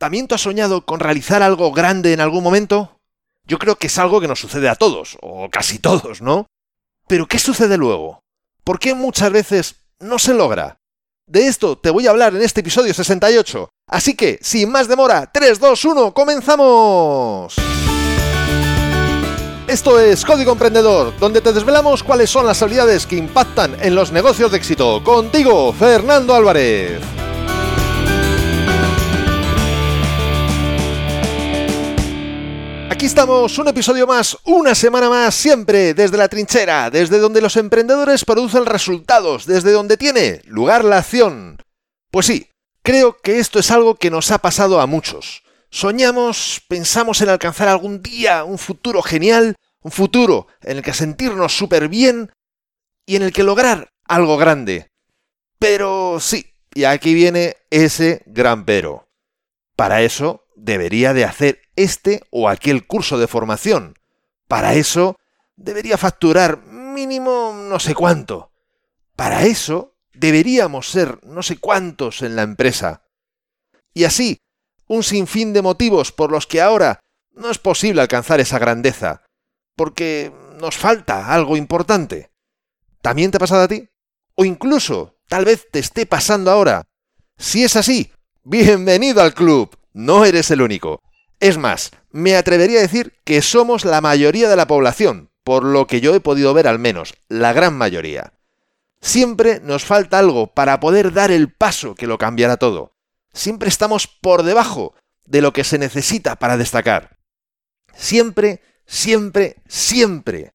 ¿También tú has soñado con realizar algo grande en algún momento? Yo creo que es algo que nos sucede a todos, o casi todos, ¿no? Pero ¿qué sucede luego? ¿Por qué muchas veces no se logra? De esto te voy a hablar en este episodio 68. Así que, sin más demora, 3, 2, 1, comenzamos. Esto es Código Emprendedor, donde te desvelamos cuáles son las habilidades que impactan en los negocios de éxito. Contigo, Fernando Álvarez. Aquí estamos, un episodio más, una semana más, siempre desde la trinchera, desde donde los emprendedores producen resultados, desde donde tiene lugar la acción. Pues sí, creo que esto es algo que nos ha pasado a muchos. Soñamos, pensamos en alcanzar algún día un futuro genial, un futuro en el que sentirnos súper bien y en el que lograr algo grande. Pero sí, y aquí viene ese gran pero. Para eso debería de hacer este o aquel curso de formación. Para eso debería facturar mínimo no sé cuánto. Para eso deberíamos ser no sé cuántos en la empresa. Y así, un sinfín de motivos por los que ahora no es posible alcanzar esa grandeza, porque nos falta algo importante. ¿También te ha pasado a ti? O incluso, tal vez te esté pasando ahora. Si es así, bienvenido al club. No eres el único. Es más, me atrevería a decir que somos la mayoría de la población, por lo que yo he podido ver al menos, la gran mayoría. Siempre nos falta algo para poder dar el paso que lo cambiará todo. Siempre estamos por debajo de lo que se necesita para destacar. Siempre, siempre, siempre.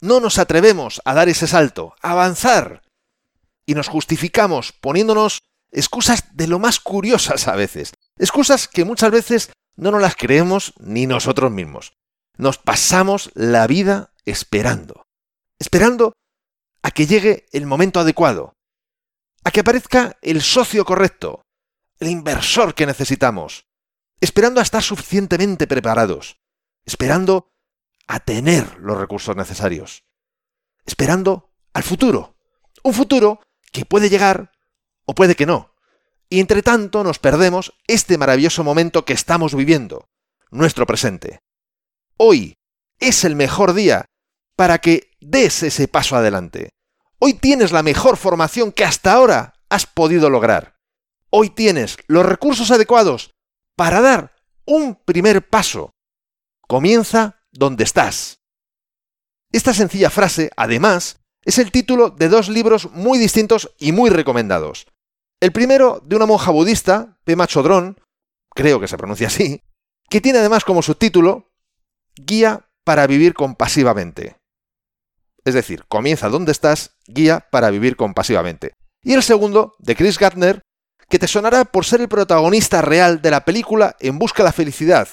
No nos atrevemos a dar ese salto, a avanzar. Y nos justificamos poniéndonos excusas de lo más curiosas a veces. Excusas que muchas veces no nos las creemos ni nosotros mismos. Nos pasamos la vida esperando. Esperando a que llegue el momento adecuado. A que aparezca el socio correcto. El inversor que necesitamos. Esperando a estar suficientemente preparados. Esperando a tener los recursos necesarios. Esperando al futuro. Un futuro que puede llegar o puede que no. Y entre tanto nos perdemos este maravilloso momento que estamos viviendo, nuestro presente. Hoy es el mejor día para que des ese paso adelante. Hoy tienes la mejor formación que hasta ahora has podido lograr. Hoy tienes los recursos adecuados para dar un primer paso. Comienza donde estás. Esta sencilla frase, además, es el título de dos libros muy distintos y muy recomendados. El primero de una monja budista, Pema Chodron, creo que se pronuncia así, que tiene además como subtítulo Guía para vivir compasivamente. Es decir, comienza donde estás, guía para vivir compasivamente. Y el segundo, de Chris Gardner, que te sonará por ser el protagonista real de la película En Busca de la Felicidad,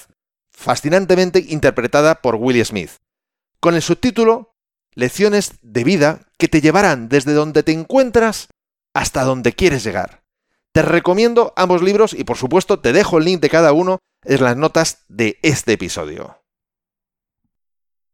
fascinantemente interpretada por Willie Smith, con el subtítulo Lecciones de vida que te llevarán desde donde te encuentras hasta donde quieres llegar. Te recomiendo ambos libros y por supuesto te dejo el link de cada uno en las notas de este episodio.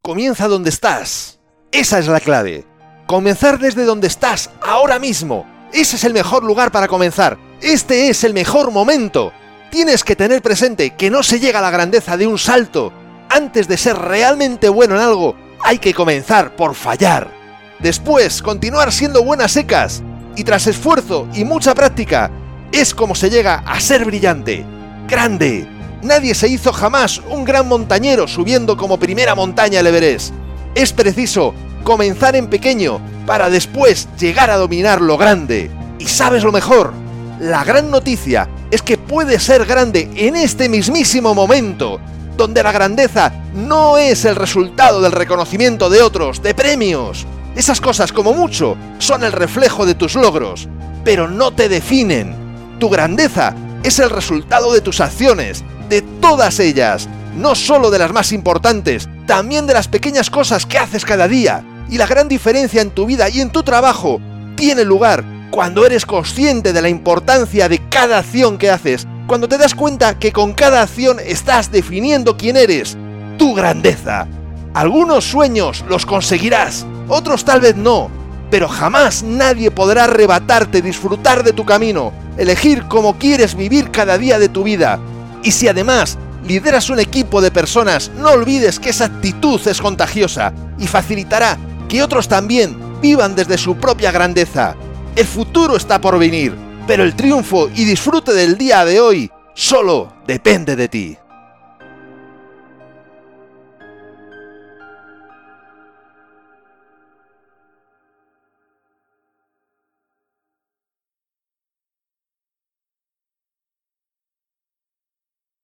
Comienza donde estás. Esa es la clave. Comenzar desde donde estás, ahora mismo. Ese es el mejor lugar para comenzar. Este es el mejor momento. Tienes que tener presente que no se llega a la grandeza de un salto. Antes de ser realmente bueno en algo, hay que comenzar por fallar. Después, continuar siendo buenas secas y tras esfuerzo y mucha práctica, es como se llega a ser brillante, grande. Nadie se hizo jamás un gran montañero subiendo como primera montaña el Everest. Es preciso comenzar en pequeño para después llegar a dominar lo grande. Y sabes lo mejor, la gran noticia es que puedes ser grande en este mismísimo momento, donde la grandeza no es el resultado del reconocimiento de otros, de premios, esas cosas, como mucho, son el reflejo de tus logros, pero no te definen. Tu grandeza es el resultado de tus acciones, de todas ellas, no solo de las más importantes, también de las pequeñas cosas que haces cada día. Y la gran diferencia en tu vida y en tu trabajo tiene lugar cuando eres consciente de la importancia de cada acción que haces, cuando te das cuenta que con cada acción estás definiendo quién eres, tu grandeza. Algunos sueños los conseguirás, otros tal vez no, pero jamás nadie podrá arrebatarte disfrutar de tu camino, elegir cómo quieres vivir cada día de tu vida. Y si además lideras un equipo de personas, no olvides que esa actitud es contagiosa y facilitará que otros también vivan desde su propia grandeza. El futuro está por venir, pero el triunfo y disfrute del día de hoy solo depende de ti.